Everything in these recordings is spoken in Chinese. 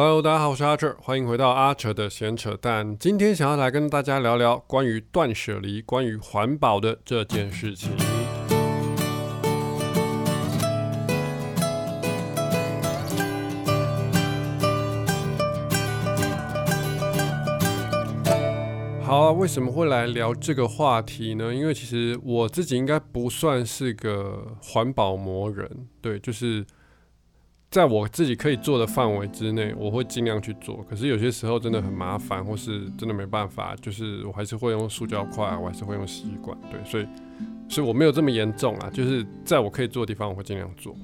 Hello，大家好，我是阿哲，欢迎回到阿哲的闲扯淡。今天想要来跟大家聊聊关于断舍离、关于环保的这件事情。好啊，为什么会来聊这个话题呢？因为其实我自己应该不算是个环保魔人，对，就是在我自己可以做的范围之内，我会尽量去做。可是有些时候真的很麻烦，或是真的没办法，就是我还是会用塑胶筷，我还是会用吸管，对，所以，所以我没有这么严重啊。就是在我可以做的地方，我会尽量做。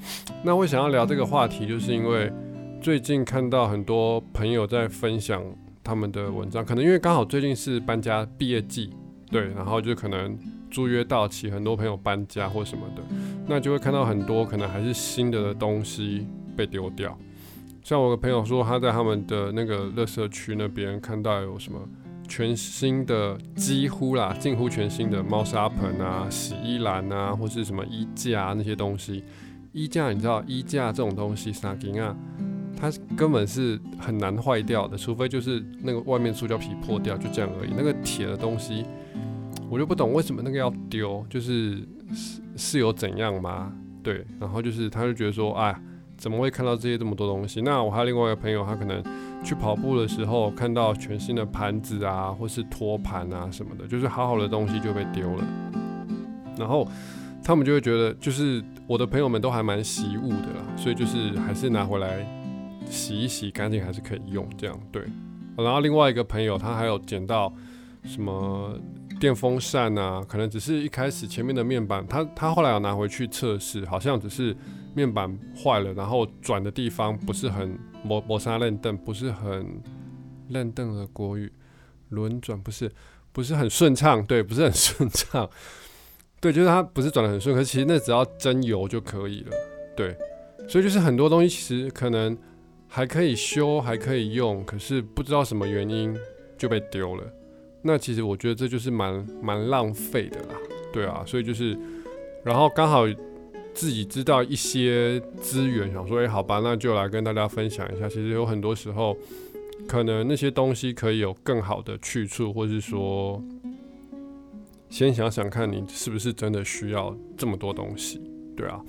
那我想要聊这个话题，就是因为最近看到很多朋友在分享。他们的文章可能因为刚好最近是搬家毕业季，对，然后就可能租约到期，很多朋友搬家或什么的，那就会看到很多可能还是新的东西被丢掉。像我的朋友说，他在他们的那个乐社区那边看到有什么全新的，几乎啦，近乎全新的猫砂盆啊、洗衣篮啊，或是什么衣架那些东西。衣架你知道，衣架这种东西啥金啊？它根本是很难坏掉的，除非就是那个外面塑胶皮破掉，就这样而已。那个铁的东西，我就不懂为什么那个要丢，就是是是有怎样吗？对，然后就是他就觉得说，哎，怎么会看到这些这么多东西？那我还有另外一个朋友，他可能去跑步的时候看到全新的盘子啊，或是托盘啊什么的，就是好好的东西就被丢了。然后他们就会觉得，就是我的朋友们都还蛮习物的啦，所以就是还是拿回来。洗一洗干净还是可以用，这样对。然后另外一个朋友他还有捡到什么电风扇啊，可能只是一开始前面的面板，他他后来有拿回去测试，好像只是面板坏了，然后转的地方不是很磨磨砂韧凳，不是很韧凳的国语轮转不是不是很顺畅，对，不是很顺畅，对，就是它不是转的很顺，可是其实那只要增油就可以了，对。所以就是很多东西其实可能。还可以修，还可以用，可是不知道什么原因就被丢了。那其实我觉得这就是蛮蛮浪费的啦，对啊。所以就是，然后刚好自己知道一些资源，想说，哎，好吧，那就来跟大家分享一下。其实有很多时候，可能那些东西可以有更好的去处，或是说，先想想看你是不是真的需要这么多东西，对啊。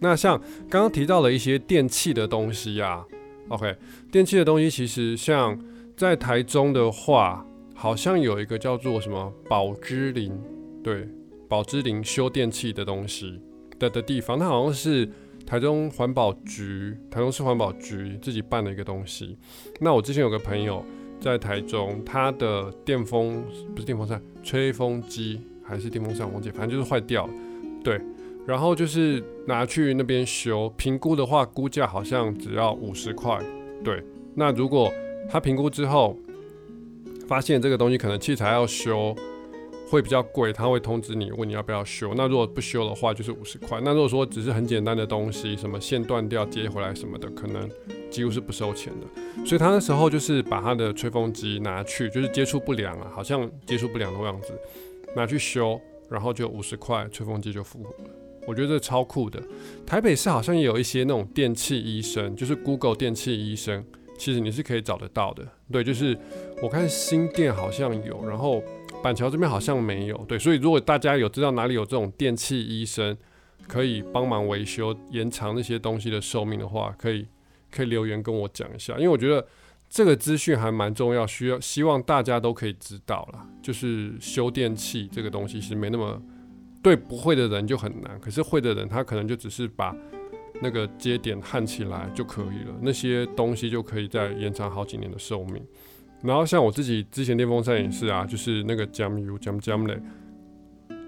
那像刚刚提到的一些电器的东西呀。OK，电器的东西其实像在台中的话，好像有一个叫做什么宝芝林，对，宝芝林修电器的东西的的地方，它好像是台中环保局、台中市环保局自己办的一个东西。那我之前有个朋友在台中，他的电风不是电风扇，吹风机还是电风扇，忘记，反正就是坏掉了，对。然后就是拿去那边修，评估的话，估价好像只要五十块。对，那如果他评估之后发现这个东西可能器材要修会比较贵，他会通知你问你要不要修。那如果不修的话，就是五十块。那如果说只是很简单的东西，什么线断掉接回来什么的，可能几乎是不收钱的。所以他那时候就是把他的吹风机拿去，就是接触不良啊，好像接触不良的样子，拿去修，然后就五十块，吹风机就复活了。我觉得这超酷的。台北市好像也有一些那种电器医生，就是 Google 电器医生，其实你是可以找得到的。对，就是我看新店好像有，然后板桥这边好像没有。对，所以如果大家有知道哪里有这种电器医生，可以帮忙维修、延长那些东西的寿命的话，可以可以留言跟我讲一下，因为我觉得这个资讯还蛮重要，需要希望大家都可以知道啦。就是修电器这个东西是没那么。对不会的人就很难，可是会的人他可能就只是把那个接点焊起来就可以了，那些东西就可以再延长好几年的寿命。然后像我自己之前电风扇也是啊，就是那个 jam u jam jam 嘞，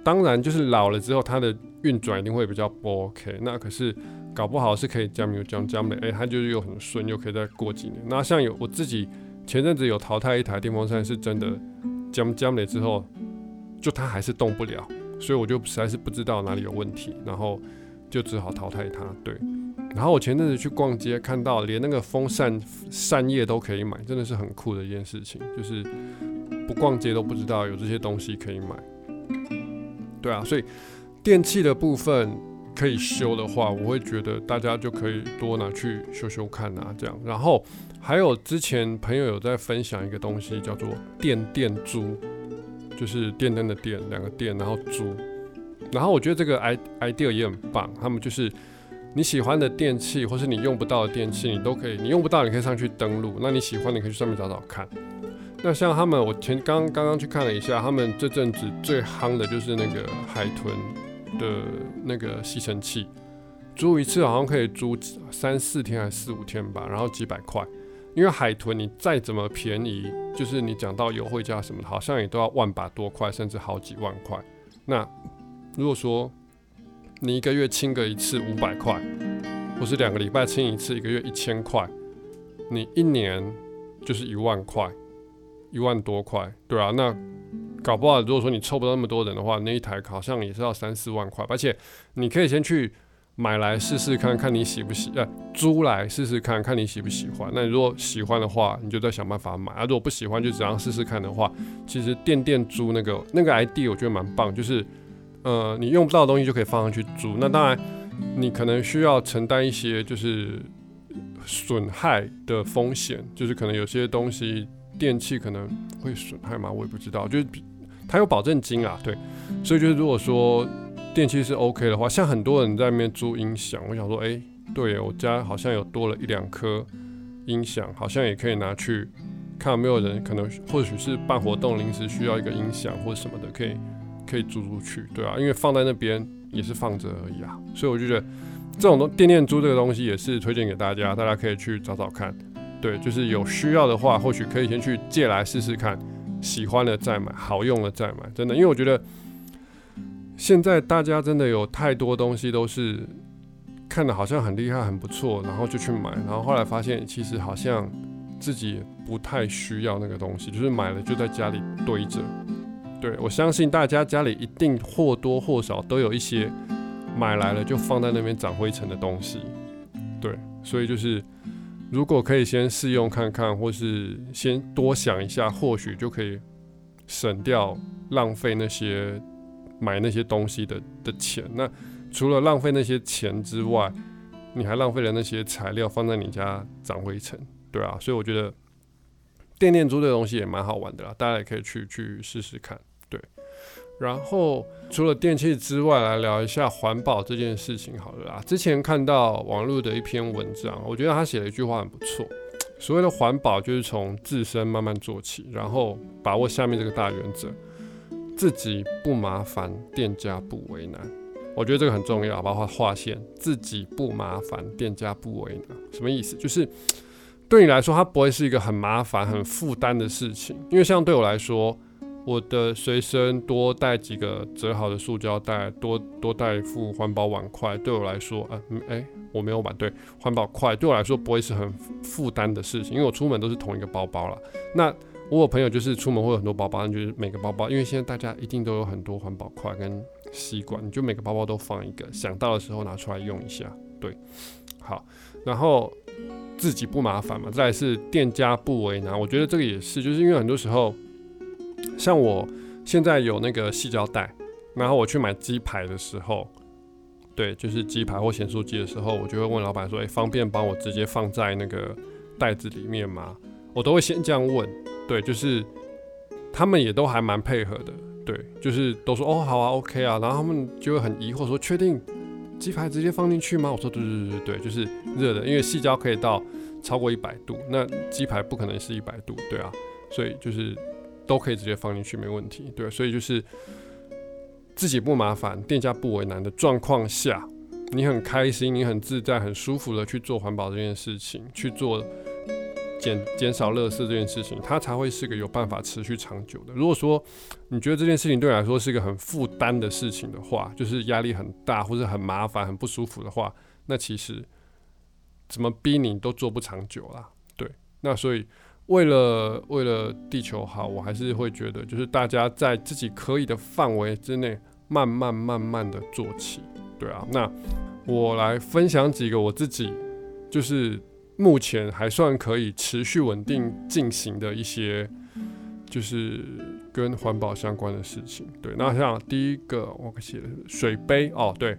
当然就是老了之后它的运转一定会比较不 OK，那可是搞不好是可以 jam u jam jam 嘞，哎，它就是又很顺，又可以再过几年。那像有我自己前阵子有淘汰一台电风扇，是真的 jam jam 嘞之后，就它还是动不了。所以我就实在是不知道哪里有问题，然后就只好淘汰它。对，然后我前阵子去逛街，看到连那个风扇扇叶都可以买，真的是很酷的一件事情。就是不逛街都不知道有这些东西可以买。对啊，所以电器的部分，可以修的话，我会觉得大家就可以多拿去修修看啊，这样。然后还有之前朋友有在分享一个东西，叫做电电珠，就是电灯的电，两个电，然后珠。然后我觉得这个 i idea 也很棒，他们就是你喜欢的电器，或是你用不到的电器，你都可以，你用不到你可以上去登录，那你喜欢你可以去上面找找看。那像他们，我前刚刚刚去看了一下，他们这阵子最夯的就是那个海豚的那个吸尘器，租一次好像可以租三四天还是四五天吧，然后几百块。因为海豚你再怎么便宜，就是你讲到优惠价什么的，好像也都要万把多块，甚至好几万块。那如果说你一个月清个一次五百块，或是两个礼拜清一次，一个月一千块，你一年就是一万块。一万多块，对啊，那搞不好如果说你凑不到那么多人的话，那一台好像也是要三四万块，而且你可以先去买来试试看看你喜不喜，呃，租来试试看看你喜不喜欢。那如果喜欢的话，你就再想办法买；啊，如果不喜欢，就只要试试看的话，其实店店租那个那个 ID 我觉得蛮棒，就是呃，你用不到的东西就可以放上去租。那当然，你可能需要承担一些就是损害的风险，就是可能有些东西。电器可能会损害吗？我也不知道，就是它有保证金啊，对，所以就是如果说电器是 OK 的话，像很多人在那边租音响，我想说，哎，对我家好像有多了一两颗音响，好像也可以拿去看有没有人可能或许是办活动临时需要一个音响或什么的，可以可以租出去，对啊，因为放在那边也是放着而已啊，所以我就觉得这种东电电租这个东西也是推荐给大家，大家可以去找找看。对，就是有需要的话，或许可以先去借来试试看，喜欢了再买，好用了再买，真的，因为我觉得现在大家真的有太多东西都是看的好像很厉害、很不错，然后就去买，然后后来发现其实好像自己不太需要那个东西，就是买了就在家里堆着。对我相信大家家里一定或多或少都有一些买来了就放在那边长灰尘的东西。对，所以就是。如果可以先试用看看，或是先多想一下，或许就可以省掉浪费那些买那些东西的的钱。那除了浪费那些钱之外，你还浪费了那些材料放在你家长灰尘，对啊。所以我觉得电电珠这东西也蛮好玩的啦，大家也可以去去试试看。对然后除了电器之外，来聊一下环保这件事情好了啦。之前看到网络的一篇文章，我觉得他写了一句话很不错。所谓的环保就是从自身慢慢做起，然后把握下面这个大原则：自己不麻烦，店家不为难。我觉得这个很重要，包括划线，自己不麻烦，店家不为难。什么意思？就是对你来说，它不会是一个很麻烦、很负担的事情，因为像对我来说。我的随身多带几个折好的塑胶袋，多多带一副环保碗筷，对我来说，啊，哎，我没有碗，对，环保筷对我来说不会是很负担的事情，因为我出门都是同一个包包了。那我有朋友就是出门会有很多包包，那就是每个包包，因为现在大家一定都有很多环保筷跟吸管，你就每个包包都放一个，想到的时候拿出来用一下，对，好，然后自己不麻烦嘛，再来是店家不为难，我觉得这个也是，就是因为很多时候。像我现在有那个细胶带，然后我去买鸡排的时候，对，就是鸡排或咸酥鸡的时候，我就会问老板说：“哎，方便帮我直接放在那个袋子里面吗？”我都会先这样问，对，就是他们也都还蛮配合的，对，就是都说：“哦，好啊，OK 啊。”然后他们就会很疑惑说：“确定鸡排直接放进去吗？”我说：“对对对对对，就是热的，因为细胶可以到超过一百度，那鸡排不可能是一百度，对啊，所以就是。”都可以直接放进去，没问题。对，所以就是自己不麻烦，店家不为难的状况下，你很开心，你很自在，很舒服的去做环保这件事情，去做减减少乐色这件事情，它才会是个有办法持续长久的。如果说你觉得这件事情对你来说是一个很负担的事情的话，就是压力很大或者很麻烦、很不舒服的话，那其实怎么逼你都做不长久啦。对，那所以。为了为了地球好，我还是会觉得，就是大家在自己可以的范围之内，慢慢慢慢的做起，对啊。那我来分享几个我自己，就是目前还算可以持续稳定进行的一些，就是跟环保相关的事情。对，那像第一个我写的水杯哦，对，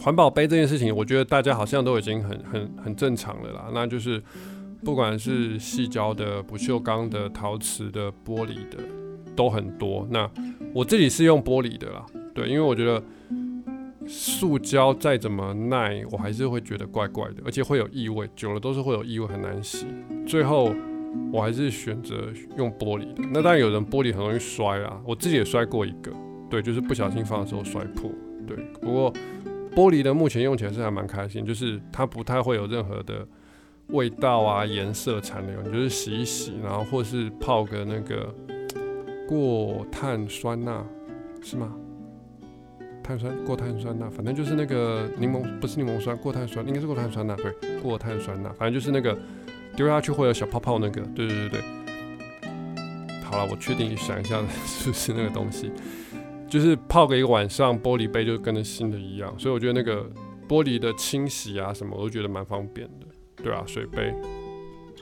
环保杯这件事情，我觉得大家好像都已经很很很正常了啦。那就是不管是细胶的、不锈钢的、陶瓷的、玻璃的，都很多。那我自己是用玻璃的啦，对，因为我觉得塑胶再怎么耐，我还是会觉得怪怪的，而且会有异味，久了都是会有异味，很难洗。最后我还是选择用玻璃。那当然有人玻璃很容易摔啊，我自己也摔过一个，对，就是不小心放的时候摔破。对，不过。玻璃的目前用起来是还蛮开心，就是它不太会有任何的味道啊、颜色残留，你就是洗一洗，然后或是泡个那个过碳酸钠，是吗？碳酸过碳酸钠，反正就是那个柠檬不是柠檬酸，过碳酸应该是过碳酸钠，对，过碳酸钠，反正就是那个丢下去会有小泡泡那个，对对对对。好了，我确定想一下 是不是那个东西。就是泡个一个晚上，玻璃杯就跟新的一样，所以我觉得那个玻璃的清洗啊什么，我都觉得蛮方便的，对啊，水杯，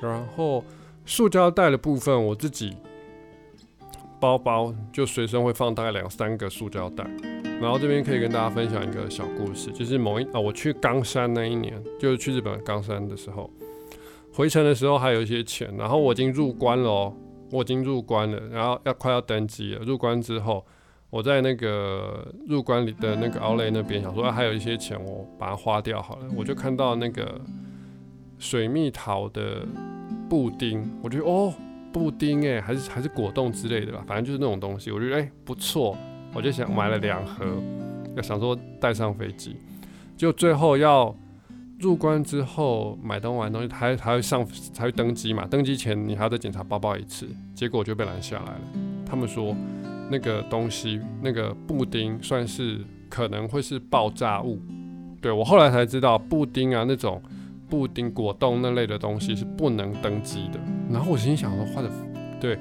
然后塑胶袋的部分，我自己包包就随身会放大概两三个塑胶袋，然后这边可以跟大家分享一个小故事，就是某一啊我去冈山那一年，就是去日本冈山的时候，回程的时候还有一些钱，然后我已经入关了哦，我已经入关了，然后要快要登机了，入关之后。我在那个入关里的那个奥莱那边，想说还有一些钱，我把它花掉好了。我就看到那个水蜜桃的布丁，我觉得哦，布丁哎，还是还是果冻之类的吧，反正就是那种东西，我觉得哎不错，我就想买了两盒，要想说带上飞机。就最后要入关之后买东完东西，还还会上才会登机嘛？登机前你还要再检查包包一次，结果就被拦下来了。他们说。那个东西，那个布丁算是可能会是爆炸物，对我后来才知道，布丁啊那种布丁果冻那类的东西是不能登机的。然后我心想说，或者对，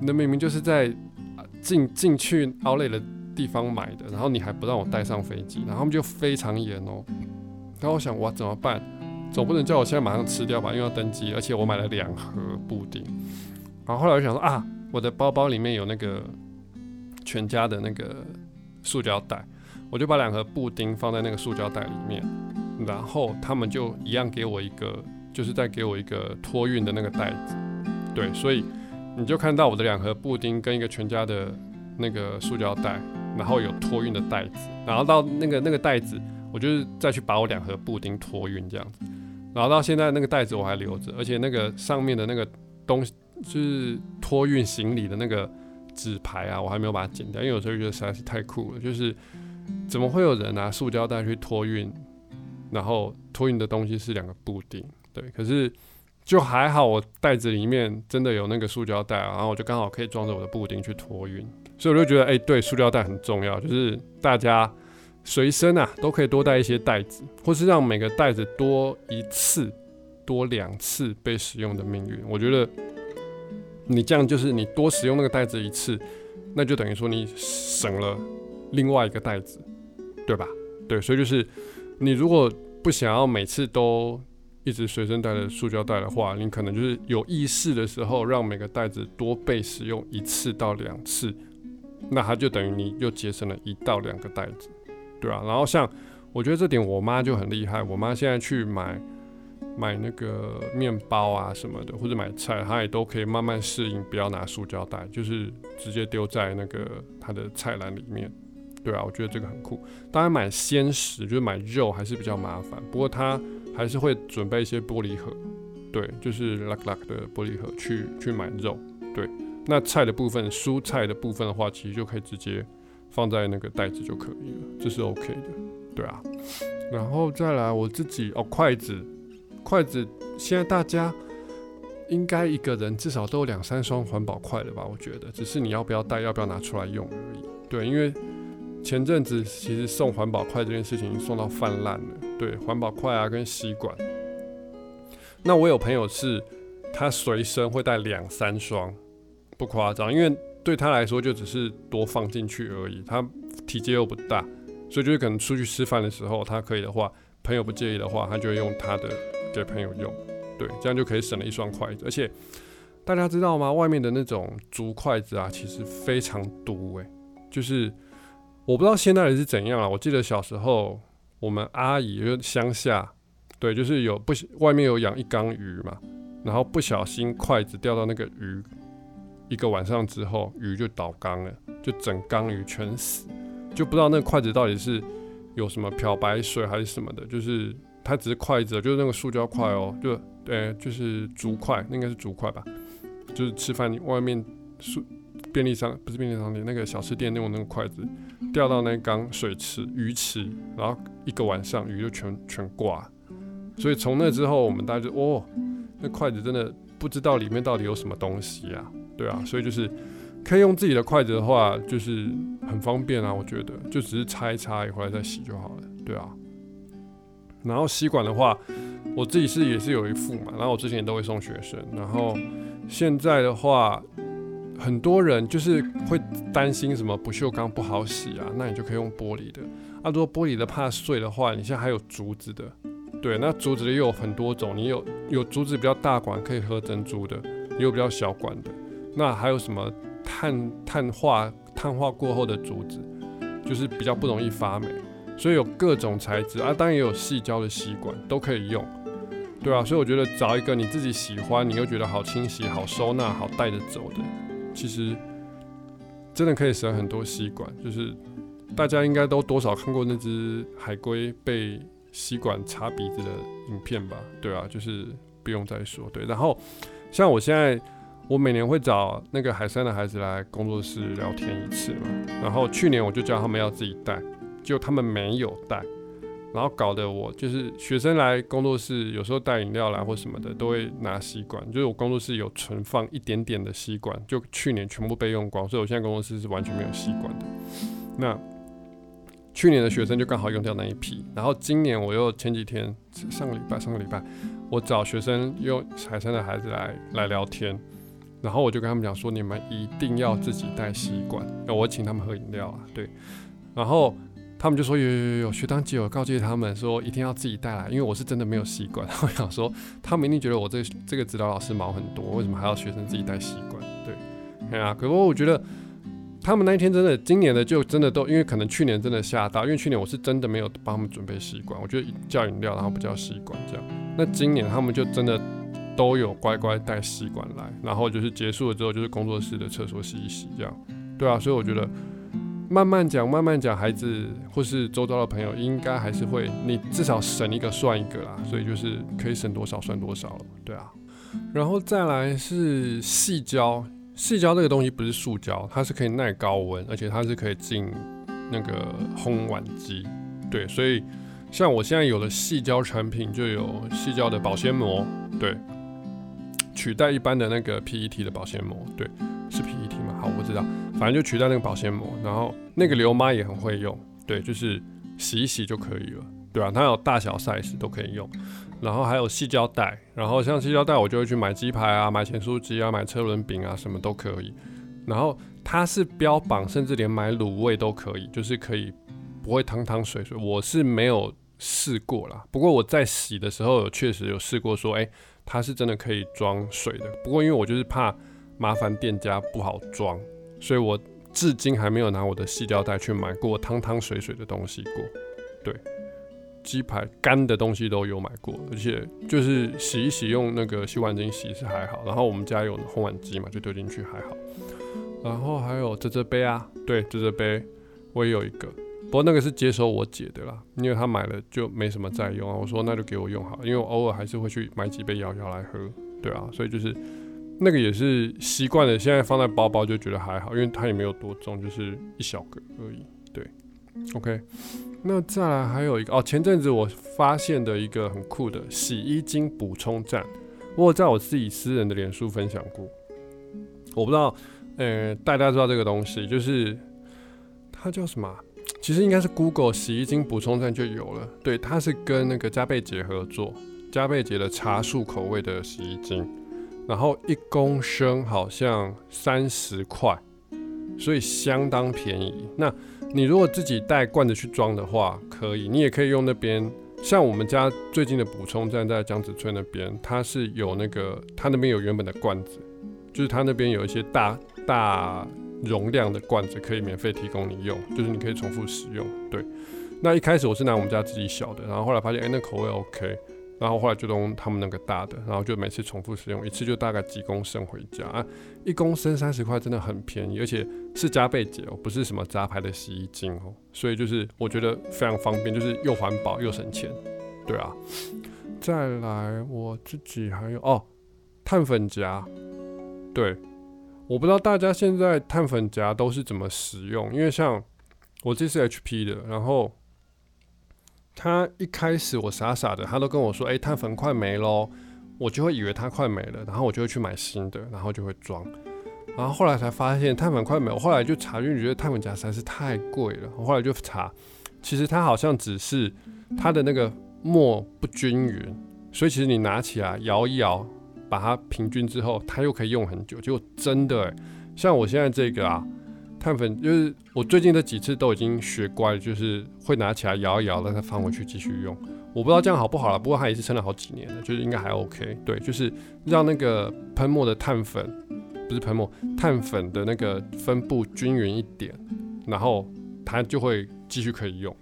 那明明就是在进进去奥莱的地方买的，然后你还不让我带上飞机，然后他们就非常严哦。然后我想，哇，怎么办？总不能叫我现在马上吃掉吧，因为要登机，而且我买了两盒布丁。然后后来我想说啊，我的包包里面有那个。全家的那个塑胶袋，我就把两盒布丁放在那个塑胶袋里面，然后他们就一样给我一个，就是再给我一个托运的那个袋子。对，所以你就看到我的两盒布丁跟一个全家的那个塑胶袋，然后有托运的袋子，然后到那个那个袋子，我就是再去把我两盒布丁托运这样子，然后到现在那个袋子我还留着，而且那个上面的那个东西就是托运行李的那个。纸牌啊，我还没有把它剪掉，因为有时候觉得实在是太酷了。就是怎么会有人拿塑胶袋去托运，然后托运的东西是两个布丁，对。可是就还好，我袋子里面真的有那个塑胶袋，然后我就刚好可以装着我的布丁去托运。所以我就觉得，哎，对，塑胶袋很重要，就是大家随身啊都可以多带一些袋子，或是让每个袋子多一次、多两次被使用的命运。我觉得。你这样就是你多使用那个袋子一次，那就等于说你省了另外一个袋子，对吧？对，所以就是你如果不想要每次都一直随身带着塑胶袋的话，你可能就是有意识的时候让每个袋子多被使用一次到两次，那它就等于你又节省了一到两个袋子，对吧？然后像我觉得这点我妈就很厉害，我妈现在去买。买那个面包啊什么的，或者买菜，她也都可以慢慢适应，不要拿塑胶袋，就是直接丢在那个她的菜篮里面。对啊，我觉得这个很酷。当然买鲜食就是买肉还是比较麻烦，不过他还是会准备一些玻璃盒，对，就是 luck luck 的玻璃盒去去买肉。对，那菜的部分，蔬菜的部分的话，其实就可以直接放在那个袋子就可以了，这是 OK 的。对啊，然后再来我自己哦，筷子。筷子现在大家应该一个人至少都有两三双环保筷了吧？我觉得，只是你要不要带，要不要拿出来用而已。对，因为前阵子其实送环保筷这件事情送到泛滥了。对，环保筷啊跟吸管。那我有朋友是，他随身会带两三双，不夸张，因为对他来说就只是多放进去而已。他体积又不大，所以就是可能出去吃饭的时候，他可以的话，朋友不介意的话，他就会用他的。给朋友用，对，这样就可以省了一双筷子。而且大家知道吗？外面的那种竹筷子啊，其实非常毒诶。就是我不知道现在是怎样啊。我记得小时候我们阿姨就乡下，对，就是有不外面有养一缸鱼嘛，然后不小心筷子掉到那个鱼，一个晚上之后鱼就倒缸了，就整缸鱼全死，就不知道那个筷子到底是有什么漂白水还是什么的，就是它只是筷子，就是那个塑胶筷哦，就对，就是竹筷，那应该是竹筷吧，就是吃饭外面塑。便利商不是便利商店，那个小吃店用那个筷子掉到那缸水池鱼池，然后一个晚上鱼就全全挂。所以从那之后，我们大家就哦，那筷子真的不知道里面到底有什么东西啊，对啊，所以就是可以用自己的筷子的话，就是很方便啊，我觉得就只是擦一擦，回来再洗就好了，对啊。然后吸管的话，我自己是也是有一副嘛，然后我之前都会送学生，然后现在的话。很多人就是会担心什么不锈钢不好洗啊，那你就可以用玻璃的。啊，如果玻璃的怕碎的话，你现在还有竹子的，对，那竹子的又有很多种，你有有竹子比较大管可以喝珍珠的，也有比较小管的。那还有什么碳碳化碳化过后的竹子，就是比较不容易发霉，所以有各种材质啊，当然也有细胶的吸管都可以用，对啊，所以我觉得找一个你自己喜欢，你又觉得好清洗、好收纳、好带着走的。其实真的可以省很多吸管，就是大家应该都多少看过那只海龟被吸管插鼻子的影片吧？对啊，就是不用再说。对，然后像我现在，我每年会找那个海山的孩子来工作室聊天一次嘛，然后去年我就叫他们要自己带，就他们没有带。然后搞得我就是学生来工作室，有时候带饮料来或什么的，都会拿吸管。就是我工作室有存放一点点的吸管，就去年全部被用光，所以我现在工作室是完全没有吸管的。那去年的学生就刚好用掉那一批，然后今年我又前几天上个礼拜上个礼拜，我找学生用海山的孩子来来聊天，然后我就跟他们讲说，你们一定要自己带吸管，那我请他们喝饮料啊，对，然后。他们就说有有有有，学长姐有告诫他们说一定要自己带来，因为我是真的没有吸管。我想说，他们一定觉得我这这个指导老师毛很多，为什么还要学生自己带吸管？对，对啊。可是我觉得他们那一天真的，今年的就真的都，因为可能去年真的吓到，因为去年我是真的没有帮他们准备吸管，我觉得叫饮料然后不叫吸管这样。那今年他们就真的都有乖乖带吸管来，然后就是结束了之后就是工作室的厕所洗一洗这样。对啊，所以我觉得。慢慢讲，慢慢讲，孩子或是周遭的朋友，应该还是会，你至少省一个算一个啦，所以就是可以省多少算多少了，对啊。然后再来是细胶，细胶这个东西不是塑胶，它是可以耐高温，而且它是可以进那个烘碗机，对，所以像我现在有的细胶产品就有细胶的保鲜膜，对，取代一般的那个 PET 的保鲜膜，对。是 PET 吗？好，我知道，反正就取代那个保鲜膜，然后那个刘妈也很会用，对，就是洗一洗就可以了，对吧？它有大小 size 都可以用，然后还有细胶带，然后像细胶带我就会去买鸡排啊、买咸酥鸡啊、买车轮饼啊，什么都可以。然后它是标榜，甚至连买卤味都可以，就是可以不会汤汤水水。我是没有试过啦，不过我在洗的时候有确实有试过，说哎，它是真的可以装水的。不过因为我就是怕。麻烦店家不好装，所以我至今还没有拿我的细胶袋去买过汤汤水水的东西过。对，鸡排干的东西都有买过，而且就是洗一洗用那个洗碗巾洗是还好。然后我们家有烘碗机嘛，就丢进去还好。然后还有这这杯啊，对，这这杯我也有一个，不过那个是接收我姐的啦，因为她买了就没什么再用啊。我说那就给我用好，因为我偶尔还是会去买几杯摇摇来喝，对啊，所以就是。那个也是习惯了，现在放在包包就觉得还好，因为它也没有多重，就是一小个而已。对，OK。那再来还有一个哦，前阵子我发现的一个很酷的洗衣精补充站，我有在我自己私人的脸书分享过。我不知道，呃，大家知道这个东西，就是它叫什么？其实应该是 Google 洗衣精补充站就有了。对，它是跟那个加倍姐合作，加倍姐的茶树口味的洗衣精。然后一公升好像三十块，所以相当便宜。那你如果自己带罐子去装的话，可以，你也可以用那边。像我们家最近的补充站在江子村那边，它是有那个，它那边有原本的罐子，就是它那边有一些大大容量的罐子可以免费提供你用，就是你可以重复使用。对，那一开始我是拿我们家自己小的，然后后来发现，哎，那口味 OK，然后后来就用他们那个大的，然后就每次重复使用一次，就大概几公升回家啊，一公升三十块，真的很便宜，而且是加倍节哦，不是什么杂牌的洗衣精哦，所以就是我觉得非常方便，就是又环保又省钱，对啊。再来，我自己还有哦，碳粉夹，对，我不知道大家现在碳粉夹都是怎么使用，因为像我这是 HP 的，然后。他一开始我傻傻的，他都跟我说：“哎，碳粉快没喽。”我就会以为它快没了，然后我就会去买新的，然后就会装。然后后来才发现碳粉快没，我后来就查，因为觉得碳粉夹实在是太贵了。我后来就查，其实它好像只是它的那个墨不均匀，所以其实你拿起来摇一摇，把它平均之后，它又可以用很久。结果真的，像我现在这个啊。碳粉就是我最近这几次都已经学乖了，就是会拿起来摇一摇，让它放回去继续用。我不知道这样好不好了，不过它也是撑了好几年了，就是应该还 OK。对，就是让那个喷墨的碳粉，不是喷墨，碳粉的那个分布均匀一点，然后它就会继续可以用。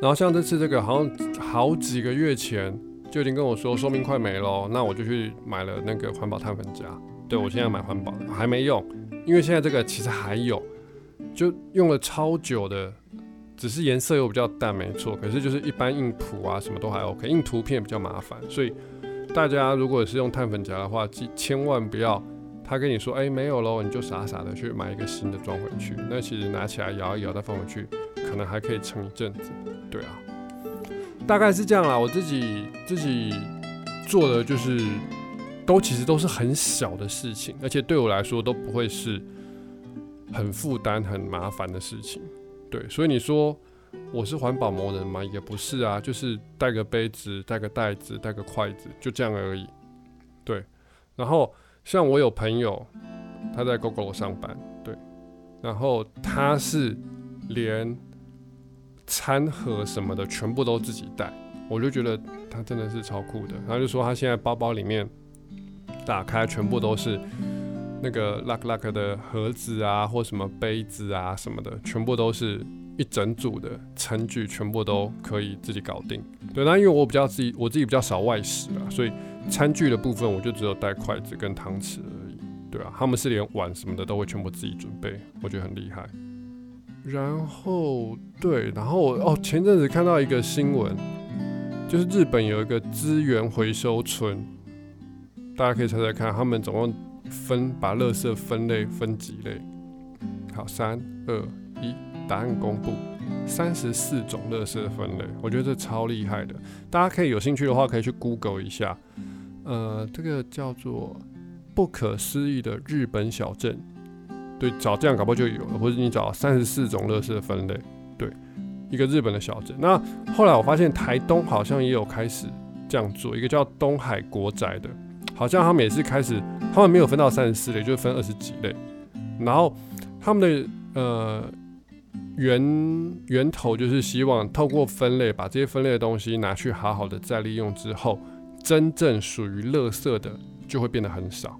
然后像这次这个，好像好几个月前就已经跟我说寿命快没了，那我就去买了那个环保碳粉夹。对我现在买环保的还没用，因为现在这个其实还有。就用了超久的，只是颜色又比较淡，没错。可是就是一般印谱啊，什么都还 OK，印图片比较麻烦。所以大家如果是用碳粉夹的话，千千万不要他跟你说哎没有喽，你就傻傻的去买一个新的装回去。那其实拿起来摇一摇再放回去，可能还可以撑一阵子。对啊，大概是这样啦。我自己自己做的就是都其实都是很小的事情，而且对我来说都不会是。很负担、很麻烦的事情，对，所以你说我是环保魔人吗？也不是啊，就是带个杯子、带个袋子、带个筷子，就这样而已。对，然后像我有朋友，他在 GoGo 上班，对，然后他是连餐盒什么的全部都自己带，我就觉得他真的是超酷的。他就说他现在包包里面打开全部都是。那个 luck luck 的盒子啊，或什么杯子啊什么的，全部都是一整组的餐具，全部都可以自己搞定。对，那因为我比较自己，我自己比较少外食啊，所以餐具的部分我就只有带筷子跟汤匙而已。对啊，他们是连碗什么的都会全部自己准备，我觉得很厉害。然后对，然后哦，前阵子看到一个新闻，就是日本有一个资源回收村，大家可以猜猜看，他们总共。分把垃圾分类分几类？好，三二一，答案公布。三十四种垃圾分类，我觉得这超厉害的。大家可以有兴趣的话，可以去 Google 一下。呃，这个叫做不可思议的日本小镇。对，找这样搞不就有了，或者你找三十四种垃圾分类。对，一个日本的小镇。那后来我发现台东好像也有开始这样做，一个叫东海国宅的。好像他们也是开始，他们没有分到三十四类，就是分二十几类。然后他们的呃源源头就是希望透过分类，把这些分类的东西拿去好好的再利用之后，真正属于垃圾的就会变得很少，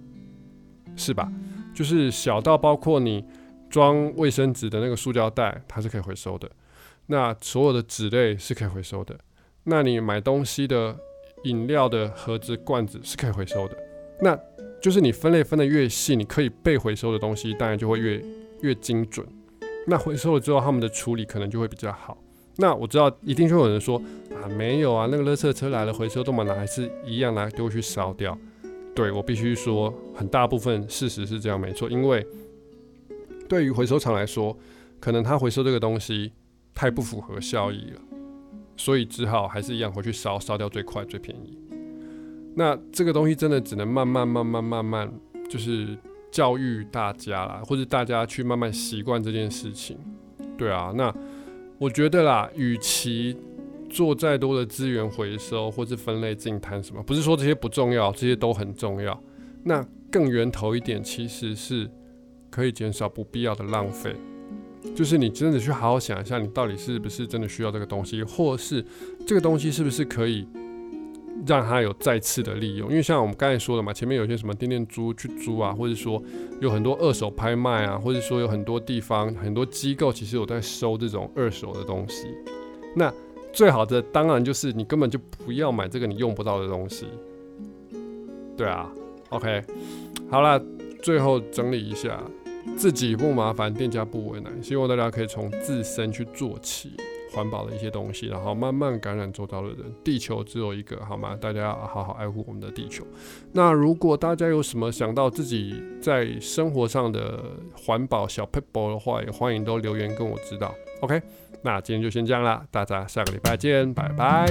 是吧？就是小到包括你装卫生纸的那个塑胶袋，它是可以回收的。那所有的纸类是可以回收的。那你买东西的。饮料的盒子、罐子是可以回收的，那就是你分类分的越细，你可以被回收的东西当然就会越越精准。那回收了之后，他们的处理可能就会比较好。那我知道一定会有人说啊，没有啊，那个垃圾车来了，回收都嘛拿还是一样拿丢去烧掉。对我必须说，很大部分事实是这样没错，因为对于回收厂来说，可能他回收这个东西太不符合效益了。所以只好还是一样回去烧，烧掉最快最便宜。那这个东西真的只能慢慢慢慢慢慢，就是教育大家啦，或者大家去慢慢习惯这件事情。对啊，那我觉得啦，与其做再多的资源回收或是分类净摊什么，不是说这些不重要，这些都很重要。那更源头一点，其实是可以减少不必要的浪费。就是你真的去好好想一下，你到底是不是真的需要这个东西，或是这个东西是不是可以让它有再次的利用？因为像我们刚才说的嘛，前面有些什么店店租去租啊，或者说有很多二手拍卖啊，或者说有很多地方很多机构其实有在收这种二手的东西。那最好的当然就是你根本就不要买这个你用不到的东西。对啊，OK，好了，最后整理一下，自己不麻烦，店家不为难，希望大家可以从自身去做起。环保的一些东西，然后慢慢感染周遭的人。地球只有一个，好吗？大家要好好爱护我们的地球。那如果大家有什么想到自己在生活上的环保小 p e p 的话，也欢迎都留言跟我知道。OK，那今天就先这样啦，大家下个礼拜见，拜拜。